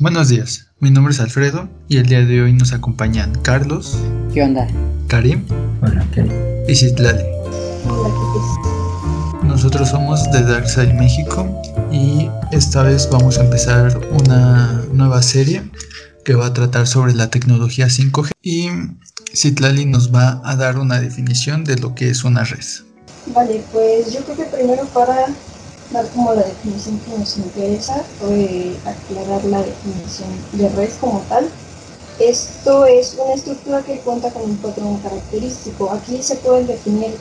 Buenos días, mi nombre es Alfredo y el día de hoy nos acompañan Carlos. ¿Qué onda? Karim. Hola, ¿qué? Y Citlali. Hola, ¿qué Nosotros somos de Darkside México y esta vez vamos a empezar una nueva serie que va a tratar sobre la tecnología 5G y Citlali nos va a dar una definición de lo que es una red. Vale, pues yo creo que primero para dar como la definición que nos interesa, fue aclarar la definición de red como tal. Esto es una estructura que cuenta con un patrón característico. Aquí se pueden definir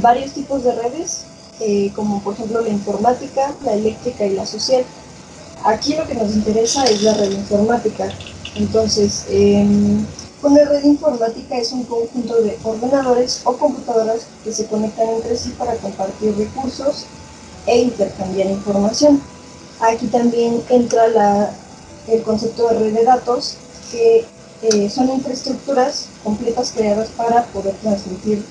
varios tipos de redes, eh, como por ejemplo la informática, la eléctrica y la social. Aquí lo que nos interesa es la red informática. Entonces, em, una red informática es un conjunto de ordenadores o computadoras que se conectan entre sí para compartir recursos e intercambiar información. Aquí también entra el concepto de red de datos, que eh, son infraestructuras completas creadas para poder transmitir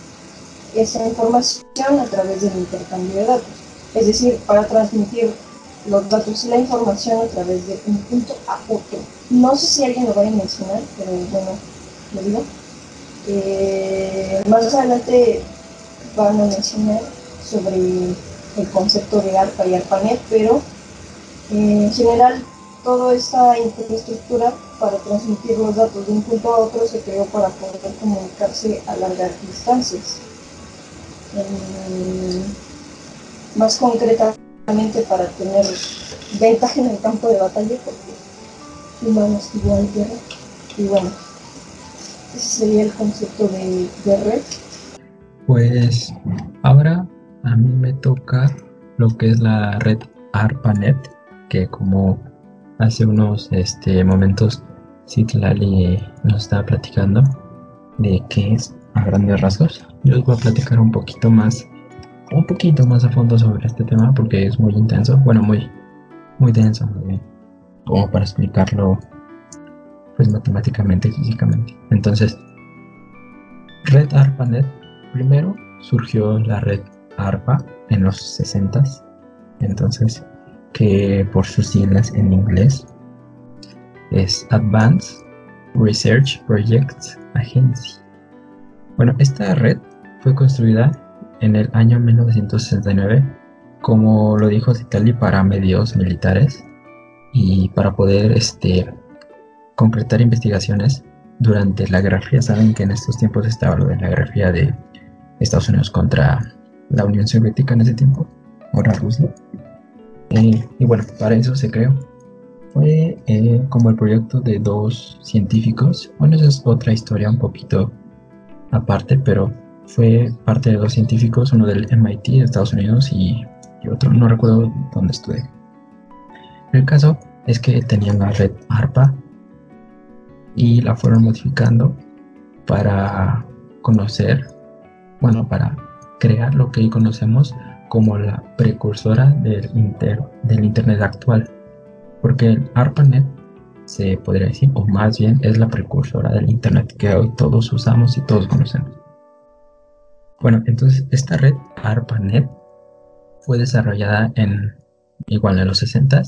esa información a través del intercambio de datos. Es decir, para transmitir los datos y la información a través de un punto a otro. No sé si alguien lo va a mencionar, pero bueno, lo digo. Eh, más adelante van a mencionar sobre el concepto de ARPA y ARPANET, pero eh, en general toda esta infraestructura para transmitir los datos de un punto a otro se creó para poder comunicarse a largas distancias. más concretamente para tener ventaja en el campo de batalla, porque humanos igual guerra. Y bueno, ese sería el concepto de, de red. Pues ahora a mí me toca lo que es la red ARPANET, que como hace unos este, momentos Citlali nos estaba platicando de qué es a grandes rasgos. Yo os voy a platicar un poquito más, un poquito más a fondo sobre este tema porque es muy intenso, bueno, muy, muy denso, como para explicarlo pues matemáticamente y físicamente. Entonces, red ARPANET, primero surgió la red ARPA en los 60 entonces que por sus siglas en inglés es Advanced Research Projects Agency. Bueno, esta red fue construida en el año 1969, como lo dijo Citali, para medios militares y para poder este, concretar investigaciones durante la Guerra Fría. Saben que en estos tiempos estaba lo de la Guerra Fría de Estados Unidos contra la Unión Soviética en ese tiempo, ahora Rusia. Eh, y bueno, para eso se creó. Fue eh, como el proyecto de dos científicos. Bueno, esa es otra historia un poquito aparte, pero fue parte de dos científicos, uno del MIT de Estados Unidos y, y otro, no recuerdo dónde estudié. El caso es que tenían la red ARPA y la fueron modificando para conocer, bueno, para crear lo que hoy conocemos como la precursora del, del Internet actual. Porque el ARPANET se podría decir, o más bien es la precursora del Internet que hoy todos usamos y todos conocemos. Bueno, entonces esta red ARPANET fue desarrollada en, igual en los 60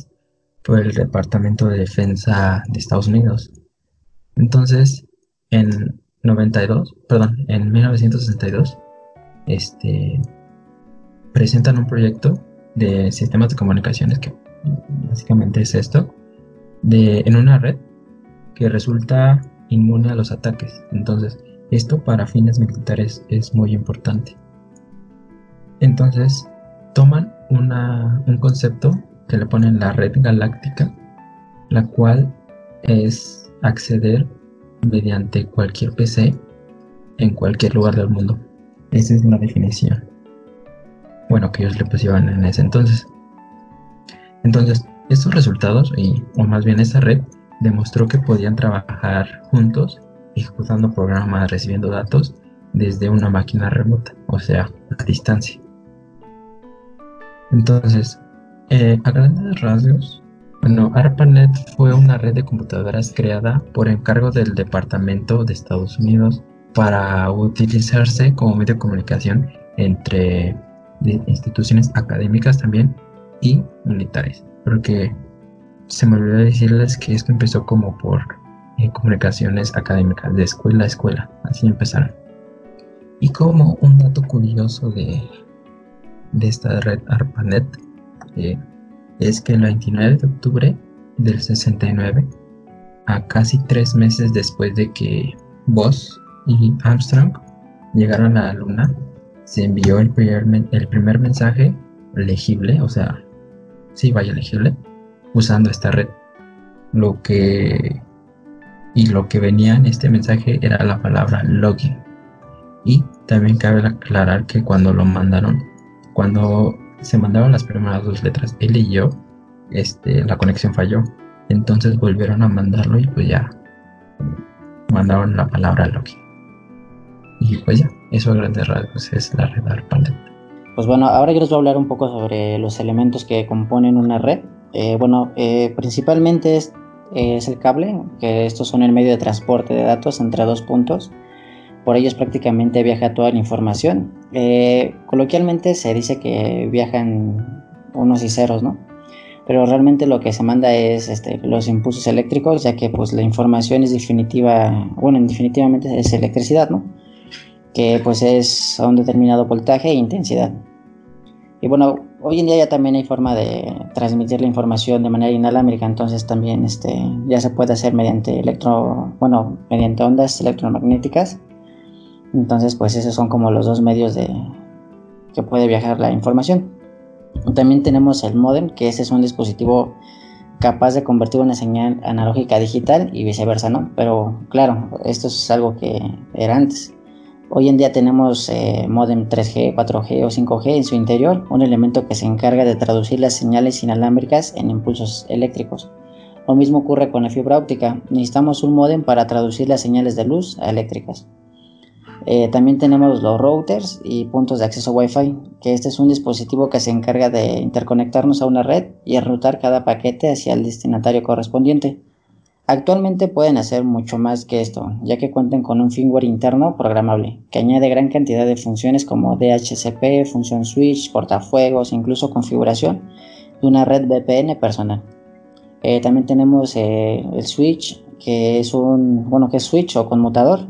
por el Departamento de Defensa de Estados Unidos. Entonces, en 92, perdón, en 1962, este, presentan un proyecto de sistemas de comunicaciones que básicamente es esto, de, en una red que resulta inmune a los ataques. Entonces, esto para fines militares es muy importante. Entonces, toman un concepto que le ponen la red galáctica, la cual es acceder mediante cualquier PC en cualquier lugar del mundo. Esa es la definición. Bueno, que ellos le pusieron en ese entonces. Entonces, estos resultados, y, o más bien esa red, demostró que podían trabajar juntos, ejecutando programas, recibiendo datos desde una máquina remota, o sea, a distancia. Entonces, eh, a grandes rasgos, bueno, ARPANET fue una red de computadoras creada por encargo del Departamento de Estados Unidos para utilizarse como medio de comunicación entre instituciones académicas también y militares. Porque se me olvidó decirles que esto empezó como por eh, comunicaciones académicas, de escuela a escuela, así empezaron. Y como un dato curioso de, de esta red ARPANET eh, es que el 29 de octubre del 69, a casi tres meses después de que Buzz y Armstrong llegaron a la Luna, se envió el primer, mensaje legible, o sea, sí, vaya legible, usando esta red. Lo que y lo que venía en este mensaje era la palabra login. Y también cabe aclarar que cuando lo mandaron, cuando se mandaron las primeras dos letras, él y yo, este, la conexión falló. Entonces volvieron a mandarlo y pues ya mandaron la palabra login. Y pues ya, eso a grandes rasgos es la red ARPANET. Pues bueno, ahora yo les voy a hablar un poco sobre los elementos que componen una red. Eh, bueno, eh, principalmente es, es, el cable, que estos son el medio de transporte de datos entre dos puntos. Por ellos prácticamente viaja toda la información. Eh, coloquialmente se dice que viajan unos y ceros, ¿no? Pero realmente lo que se manda es este, los impulsos eléctricos, ya que pues la información es definitiva, bueno, definitivamente es electricidad, ¿no? Que pues es a un determinado voltaje e intensidad. Y bueno, hoy en día ya también hay forma de transmitir la información de manera inalámbrica, entonces también este, ya se puede hacer mediante electro, bueno, mediante ondas electromagnéticas entonces, pues esos son como los dos medios de que puede viajar la información. También tenemos el modem, que ese es un dispositivo capaz de convertir una señal analógica a digital y viceversa, ¿no? Pero claro, esto es algo que era antes. Hoy en día tenemos eh, modem 3G, 4G o 5G en su interior, un elemento que se encarga de traducir las señales inalámbricas en impulsos eléctricos. Lo mismo ocurre con la fibra óptica. Necesitamos un modem para traducir las señales de luz a eléctricas. Eh, también tenemos los routers y puntos de acceso Wi-Fi, que este es un dispositivo que se encarga de interconectarnos a una red y enrutar cada paquete hacia el destinatario correspondiente. Actualmente pueden hacer mucho más que esto, ya que cuentan con un firmware interno programable, que añade gran cantidad de funciones como DHCP, función switch, portafuegos, incluso configuración de una red VPN personal. Eh, también tenemos eh, el switch, que es un bueno que es switch o conmutador,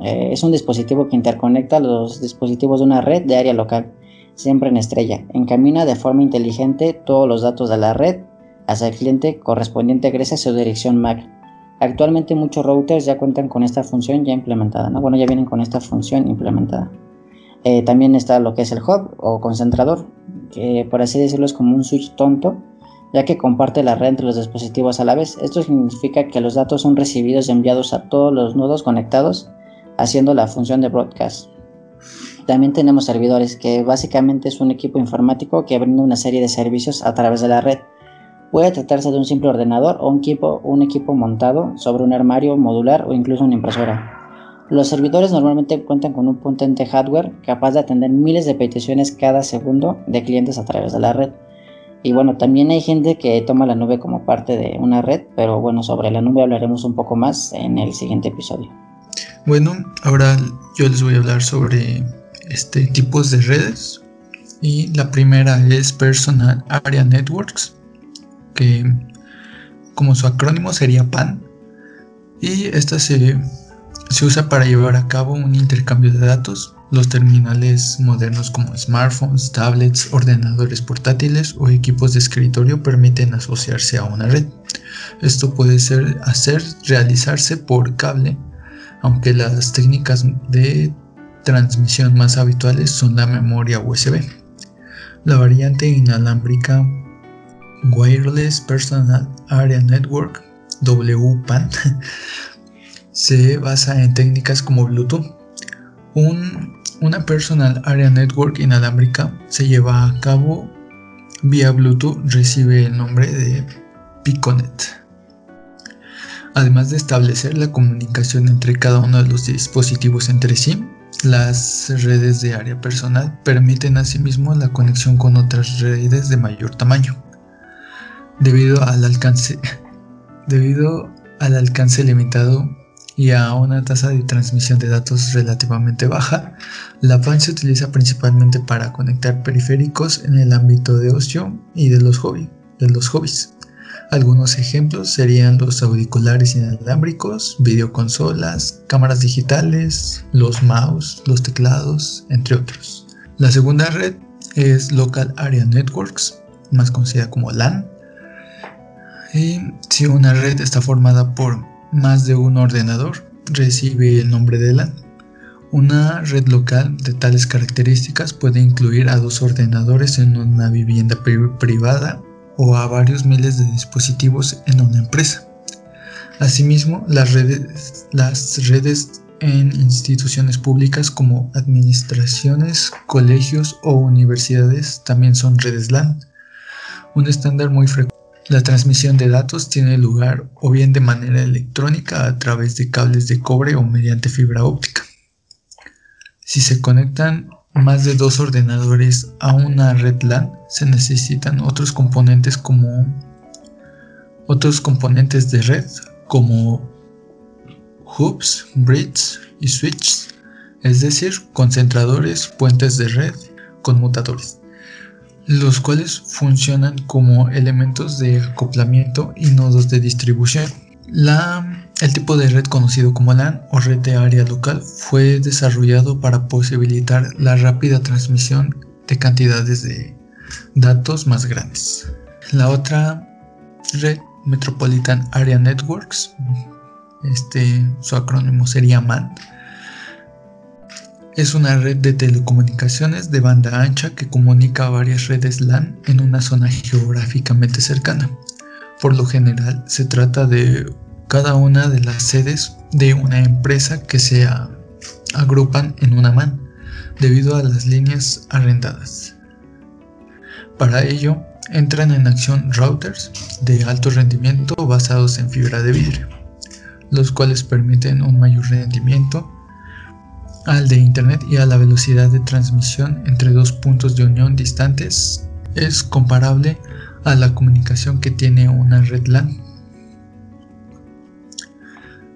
eh, es un dispositivo que interconecta los dispositivos de una red de área local, siempre en estrella. Encamina de forma inteligente todos los datos de la red hacia el cliente correspondiente gracias a su dirección MAC. Actualmente muchos routers ya cuentan con esta función ya implementada, ¿no? Bueno, ya vienen con esta función implementada. Eh, también está lo que es el hub o concentrador, que por así decirlo es como un switch tonto, ya que comparte la red entre los dispositivos a la vez. Esto significa que los datos son recibidos y enviados a todos los nodos conectados haciendo la función de broadcast. También tenemos servidores, que básicamente es un equipo informático que brinda una serie de servicios a través de la red. Puede tratarse de un simple ordenador o un equipo, un equipo montado sobre un armario modular o incluso una impresora. Los servidores normalmente cuentan con un potente hardware capaz de atender miles de peticiones cada segundo de clientes a través de la red. Y bueno, también hay gente que toma la nube como parte de una red, pero bueno, sobre la nube hablaremos un poco más en el siguiente episodio. Bueno, ahora yo les voy a hablar sobre este tipos de redes y la primera es Personal Area Networks, como su acrónimo sería PAN, y esta se, se usa para llevar a cabo un intercambio de datos. Los terminales modernos como smartphones, tablets, ordenadores portátiles o equipos de escritorio permiten asociarse a una red. Esto puede ser hacer realizarse por cable aunque las técnicas de transmisión más habituales son la memoria USB. La variante inalámbrica Wireless Personal Area Network WPAN se basa en técnicas como Bluetooth. una Personal Area Network inalámbrica se lleva a cabo vía Bluetooth, recibe el nombre de Piconet además de establecer la comunicación entre cada uno de los dispositivos entre sí. Las redes de área personal permiten asimismo la conexión con otras redes de mayor tamaño. Debido al alcance, debido al alcance limitado y a una tasa de transmisión de datos relativamente baja, la PAN se utiliza principalmente para conectar periféricos en el ámbito de ocio y de los, hobby, de los hobbies Algunos ejemplos serían los auriculares inalámbricos, videoconsolas, cámaras digitales, los mouse, los teclados, entre otros. La segunda red es Local Area Networks, más conocida como LAN. Y si una red está formada por más de un ordenador, recibe el nombre de LAN. Una red local de tales características puede incluir a dos ordenadores en una vivienda privada o a varios miles de dispositivos en una empresa. Asimismo, las redes, las redes en instituciones públicas como administraciones, colegios o universidades también son redes LAN. Un estándar muy frecuente. La transmisión de datos tiene lugar o bien de manera electrónica a través de cables de cobre o mediante fibra óptica. Si se conectan más de dos ordenadores a una red LAN, se necesitan otros componentes como otros componentes de red como hubs, bridges y switches, es decir, concentradores, puentes de red, conmutadores, los cuales funcionan como elementos de acoplamiento y nodos de distribución. La el tipo de red conocido como LAN o red de área local fue desarrollado para posibilitar la rápida transmisión de cantidades de datos más grandes. La otra red Metropolitan Area Networks, este, su acrónimo sería MAN, es una red de telecomunicaciones de banda ancha que comunica varias redes LAN en una zona geográficamente cercana. Por lo general se trata de cada una de las sedes de una empresa que se agrupan en una MAN debido a las líneas arrendadas. Para ello, entran en acción routers de alto rendimiento basados en fibra de vidrio, los cuales permiten un mayor rendimiento al de Internet y a la velocidad de transmisión entre dos puntos de unión distantes es comparable a la comunicación que tiene una red LAN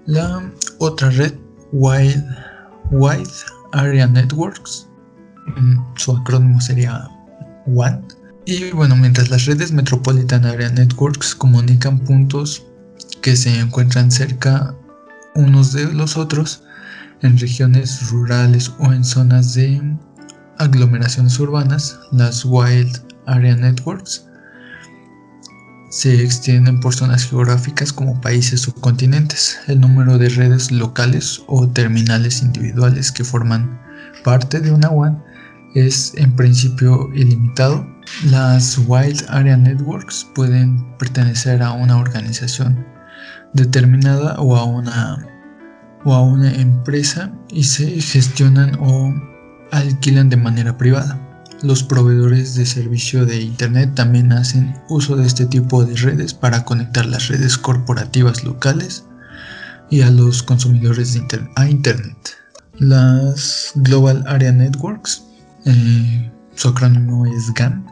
la otra red, Wide, Area Networks, mm, su acrónimo sería WAN. Y bueno, mientras las redes Metropolitan Area Networks comunican puntos que se encuentran cerca unos de los otros en regiones rurales o en zonas de aglomeraciones urbanas, las Wild Area Networks se extienden por zonas geográficas como países o continentes. El número de redes locales o terminales individuales que forman parte de una WAN es en principio ilimitado. Las Wild Area Networks pueden pertenecer a una organización determinada o a una, o a una empresa y se gestionan o alquilan de manera privada. Los proveedores de servicio de Internet también hacen uso de este tipo de redes para conectar las redes corporativas locales y a los consumidores a Internet. Las Global Area Networks, eh, su acrónimo es GAN.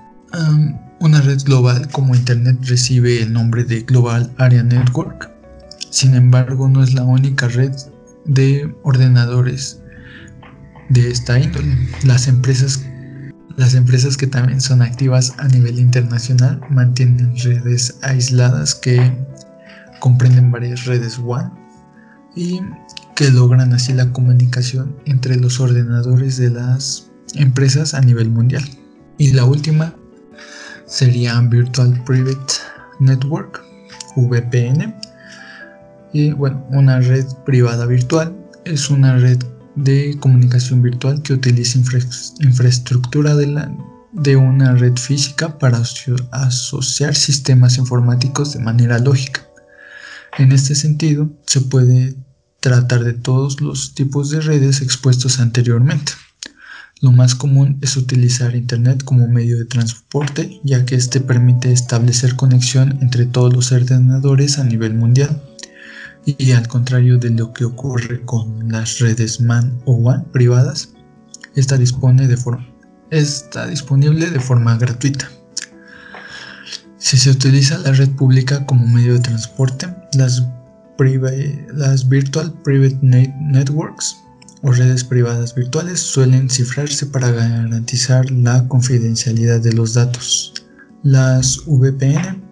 una red global como Internet recibe el nombre de Global Area Network. Sin embargo, no es la única red de ordenadores de esta índole. Las empresas las empresas que también son activas a nivel internacional mantienen redes aisladas que comprenden varias redes WAN y que logran así la comunicación entre los ordenadores de las empresas a nivel mundial. Y la última sería Virtual Private Network, VPN. Bueno, una red privada virtual es una red de comunicación virtual que utiliza infraestructura de una red física para asociar sistemas informáticos de manera lógica. En este sentido, se puede tratar de todos los tipos de redes expuestos anteriormente. Lo más común es utilizar Internet como medio de transporte, ya que este permite establecer conexión entre todos los ordenadores a nivel mundial y al contrario de lo que ocurre con las redes MAN o WAN privadas, está, dispone de está disponible de forma gratuita. Si se utiliza la red pública como medio de transporte, las Virtual Private Networks o redes privadas virtuales suelen cifrarse para garantizar la confidencialidad de los datos. Las VPN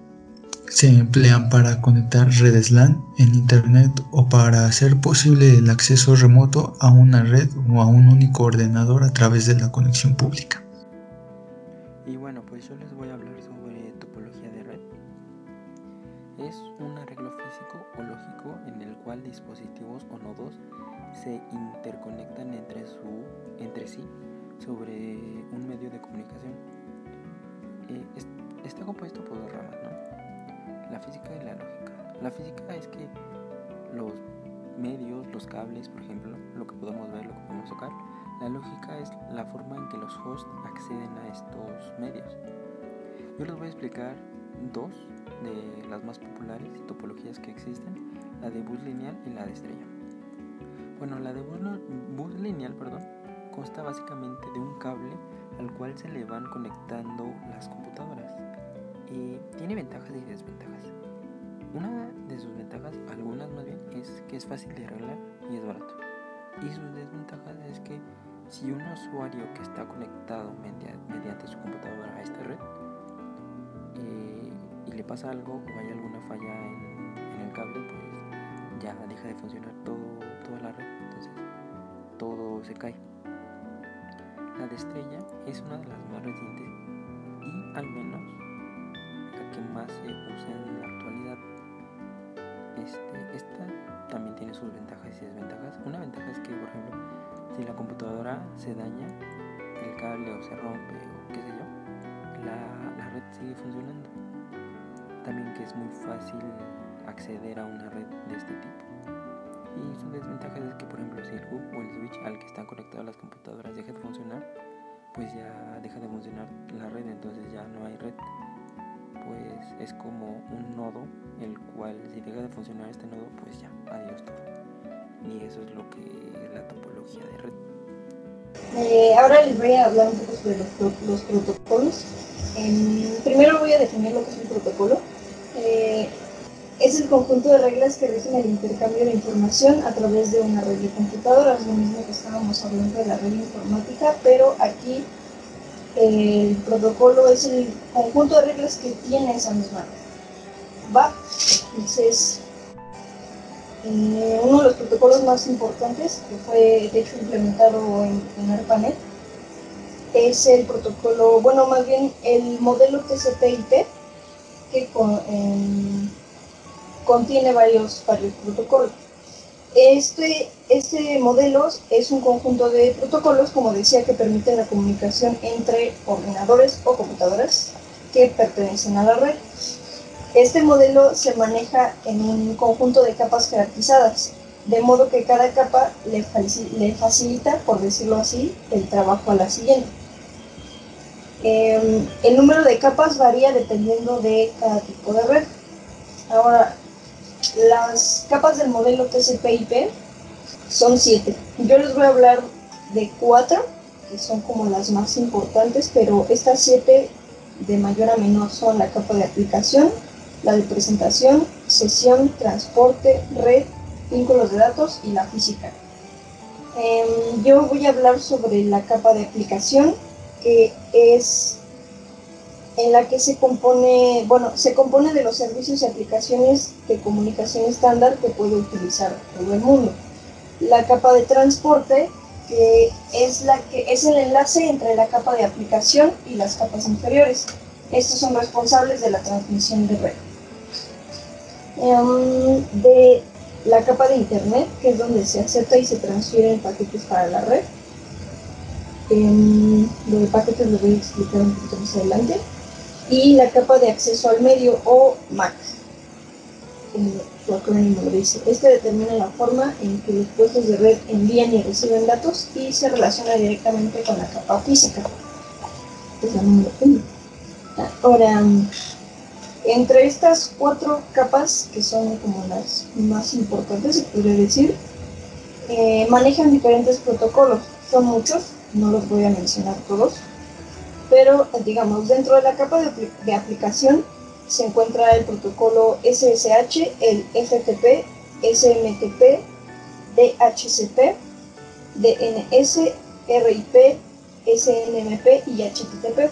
se emplean para conectar redes LAN en Internet o para hacer posible el acceso remoto a una red o a un único ordenador a través de la conexión pública. Y bueno, pues yo les voy a hablar sobre topología de red. Es un arreglo físico o lógico en el cual dispositivos o nodos se interconectan entre, su, entre sí sobre un medio de comunicación. Eh, está compuesto por dos ramas, ¿no? La física y la lógica. La física es que los medios, los cables, por ejemplo, lo que podemos ver, lo que podemos tocar. La lógica es la forma en que los hosts acceden a estos medios. Yo les voy a explicar dos de las más populares topologías que existen, la de bus lineal y la de estrella. Bueno, la de bus, lineal, perdón, consta básicamente de un cable al cual se le van conectando las computadoras. Y tiene ventajas y desventajas. Una de sus ventajas, algunas más bien, es que es fácil de arreglar y es barato. Y sus desventajas es que si un usuario que está conectado mediante su computadora a esta red eh, y le pasa algo o hay alguna falla en, el cable, pues ya deja de funcionar toda la red. Entonces todo se cae. La de estrella es una de las más recientes y al menos que más se usa en la actualidad este, esta también tiene sus ventajas y desventajas. Una ventaja es que, por ejemplo, si la computadora se daña, el cable o se rompe o qué sé yo, la, red sigue funcionando. También que es muy fácil acceder a una red de este tipo. Y su desventaja es que, por ejemplo, si el hub o el switch al que están conectadas las computadoras deja de funcionar, pues ya deja de funcionar la red, entonces ya no hay red pues es como un nodo el cual si deja de funcionar este nodo pues ya adiós todo. Y eso es lo que es la topología de red. Eh, ahora les voy a hablar un poco sobre los, protocolos. Primero voy a definir lo que es un protocolo. Eh, es el conjunto de reglas que rigen el intercambio de información a través de una red de computadoras, lo mismo que estábamos hablando de la red informática, pero aquí el protocolo es el conjunto de reglas que tiene esa misma. ¿Va? Entonces, eh, uno de los protocolos más importantes que fue de hecho implementado en, en ARPANET es el protocolo, bueno, más bien el modelo TCP/IP que em, contiene varios, varios protocolos. Este, este modelo es un conjunto de protocolos, como decía, que permiten la comunicación entre ordenadores o computadoras que pertenecen a la red. Este modelo se maneja en un conjunto de capas jerarquizadas, de modo que cada capa le, le facilita, por decirlo así, el trabajo a la siguiente. Em, el número de capas varía dependiendo de cada tipo de red. Ahora, las capas del modelo TCP/IP son siete. Yo les voy a hablar de cuatro, que son como las más importantes, pero estas siete de mayor a menor son la capa de aplicación, la de presentación, sesión, transporte, red, vínculos de datos y la física. Em, yo voy a hablar sobre la capa de aplicación, que es en la que se compone, bueno, se compone de los servicios y aplicaciones de comunicación estándar que puede utilizar todo el mundo. La capa de transporte, que es, la que es el enlace entre la capa de aplicación y las capas inferiores. Estos son responsables de la transmisión de red. Em, de la capa de internet, que es donde se acepta y se transfieren paquetes para la red. Um, lo de paquetes lo voy a explicar un poquito más adelante y la capa de acceso al medio o MAC, su acrónimo lo dice. Este determina la forma en que los puestos de red envían y reciben datos y se relaciona directamente con la capa física. Es la número uno. Ahora, entre estas cuatro capas, que son como las más importantes, se podría decir, eh, manejan diferentes protocolos. Son muchos, no los voy a mencionar todos, pero digamos, dentro de la capa de, aplicación se encuentra el protocolo SSH, el FTP, SMTP, DHCP, DNS, RIP, SNMP y HTTP.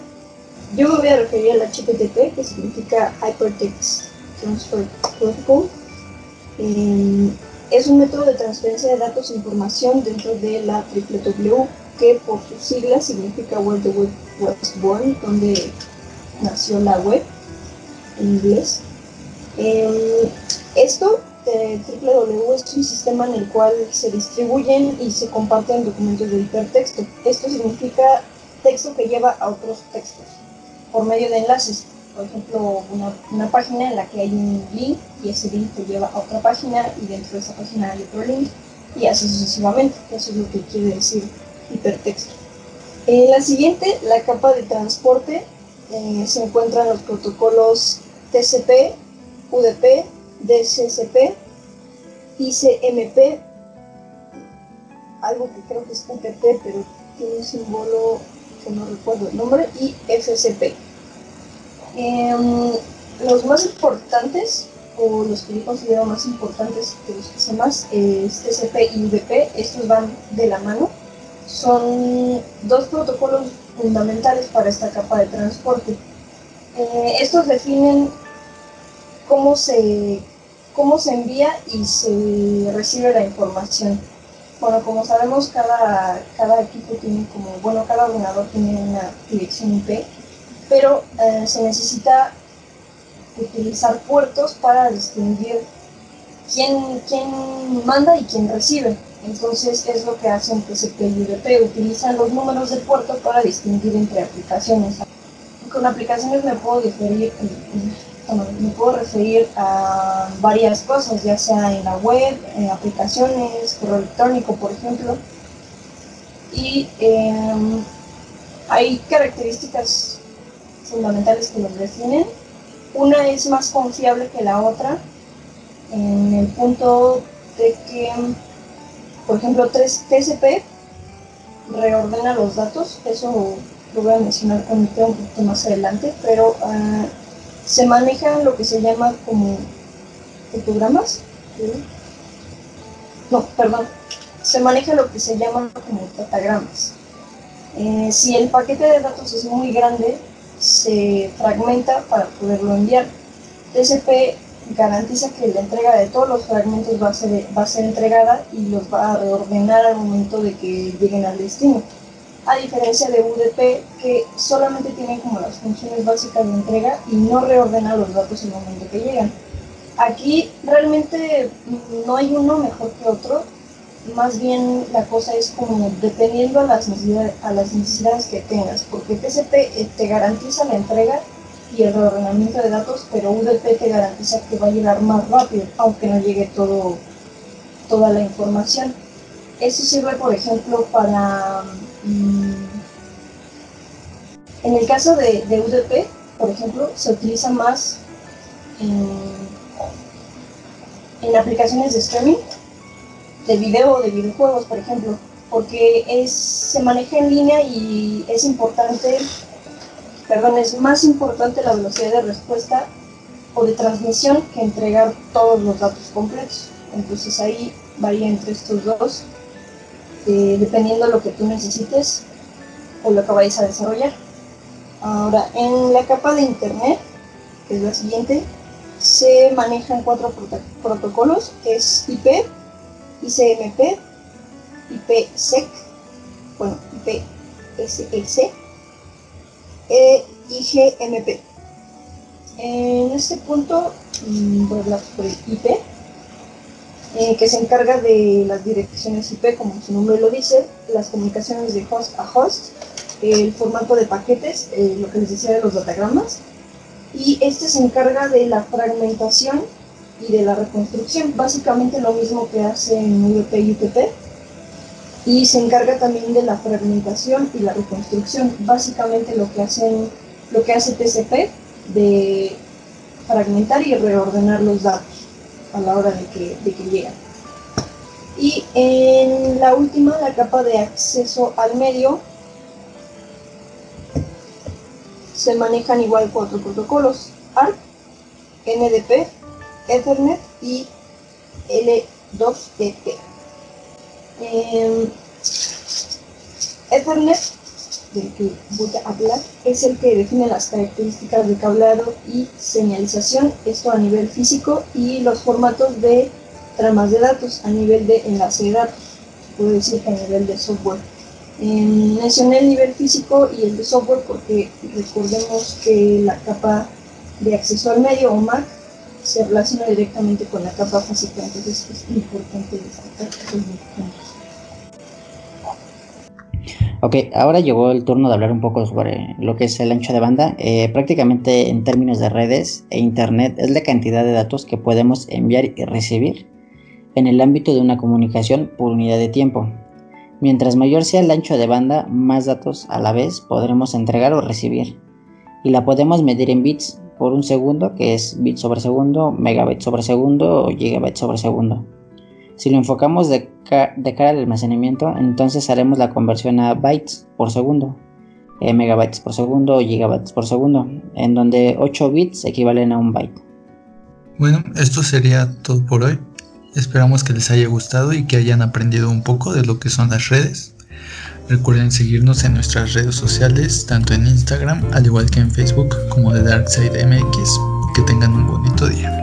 Yo me voy a referir al HTTP, que significa Hypertext Transfer Protocol. Eh, es un método de transferencia de datos e información dentro de la WWW, que por sus siglas significa Where the Web Was Born, donde nació la web en inglés. Eh, esto, eh, WWW, es un sistema en el cual se distribuyen y se comparten documentos de hipertexto. Esto significa texto que lleva a otros textos por medio de enlaces. Por ejemplo, una, una, página en la que hay un link y ese link te lleva a otra página y dentro de esa página hay otro link y así sucesivamente. Eso es lo que quiere decir hipertexto. En la siguiente, la capa de transporte, eh, se encuentran los protocolos TCP, UDP, DCCP, ICMP, algo que creo que es UTP, pero tiene un símbolo que no recuerdo el nombre, y FCP. Eh, los más importantes, o los que yo considero más importantes que los que sé más, es TCP y UDP. Estos van de la mano. Son dos protocolos fundamentales para esta capa de transporte. Eh, estos definen cómo se, cómo se envía y se recibe la información. Bueno, como sabemos, cada, cada equipo tiene como, bueno, cada ordenador tiene una dirección IP, pero eh, se necesita utilizar puertos para distinguir quién, quién manda y quién recibe. Entonces es lo que hacen TCP y UDP, utilizan los números de puerto para distinguir entre aplicaciones. Con aplicaciones me puedo diferir, me puedo referir a varias cosas, ya sea en la web, en aplicaciones, correo electrónico, por ejemplo. Y eh, hay características fundamentales que los definen. Una es más confiable que la otra en el punto de que, por ejemplo, TCP reordena los datos, eso lo voy a mencionar con un poquito más adelante, pero uh, se manejan lo que se llama como fotogramas. No, perdón. Se maneja lo que se llama como datagramas. Eh, si el paquete de datos es muy grande, se fragmenta para poderlo enviar. TCP garantiza que la entrega de todos los fragmentos va a, ser, va a ser entregada y los va a reordenar al momento de que lleguen al destino a diferencia de UDP que solamente tiene como las funciones básicas de entrega y no reordena los datos en el momento que llegan. Aquí realmente no hay uno mejor que otro, más bien la cosa es como dependiendo a las necesidades, a las necesidades que tengas, porque TCP eh, te garantiza la entrega y el reordenamiento de datos, pero UDP te garantiza que va a llegar más rápido, aunque no llegue todo, toda la información. Eso sirve, por ejemplo, para Mm. En el caso de, UDP, por ejemplo, se utiliza más en, aplicaciones de streaming, de video o de videojuegos, por ejemplo, porque es, se maneja en línea y es importante, perdón, es más importante la velocidad de respuesta o de transmisión que entregar todos los datos completos. Entonces ahí varía entre estos dos eh, dependiendo de lo que tú necesites o lo que vayas a desarrollar. Ahora, en la capa de Internet, que es la siguiente, se manejan cuatro protocolos, que es IP, ICMP, IPsec, bueno, IPSEC, e IGMP. En este punto mm, voy a sobre IP, eh, que se encarga de las direcciones IP, como su nombre lo dice, las comunicaciones de host a host, el formato de paquetes, eh, lo que les decía de los datagramas, y este se encarga de la fragmentación y de la reconstrucción, básicamente lo mismo que hace en UDP y UTP, y se encarga también de la fragmentación y la reconstrucción, básicamente lo que, hacen, lo que hace TCP de fragmentar y reordenar los datos a la hora de que, de que llegan. Y en la última, la capa de acceso al medio, se manejan igual cuatro protocolos, ARP, NDP, Ethernet y L2TP. Ethernet del que voy a hablar es el que define las características de cableado y señalización, esto a nivel físico, y los formatos de tramas de datos a nivel de enlace de datos, puedo decir a nivel de software. mencioné el nivel físico y el de software porque recordemos que la capa de acceso al medio o MAC se relaciona directamente con la capa física, entonces es importante destacar. Ok, ahora llegó el turno de hablar un poco sobre lo que es el ancho de banda. Eh, prácticamente en términos de redes e internet es la cantidad de datos que podemos enviar y recibir en el ámbito de una comunicación por unidad de tiempo. Mientras mayor sea el ancho de banda, más datos a la vez podremos entregar o recibir. Y la podemos medir en bits por un segundo, que es bits sobre segundo, megabytes sobre segundo o gigabytes sobre segundo. Si lo enfocamos de, cara al almacenamiento, entonces haremos la conversión a bytes por segundo, eh, megabytes por segundo o gigabytes por segundo, en donde 8 bits equivalen a un byte. Bueno, esto sería todo por hoy. Esperamos que les haya gustado y que hayan aprendido un poco de lo que son las redes. Recuerden seguirnos en nuestras redes sociales, tanto en Instagram, al igual que en Facebook, como de DarkSideMX. Que tengan un bonito día.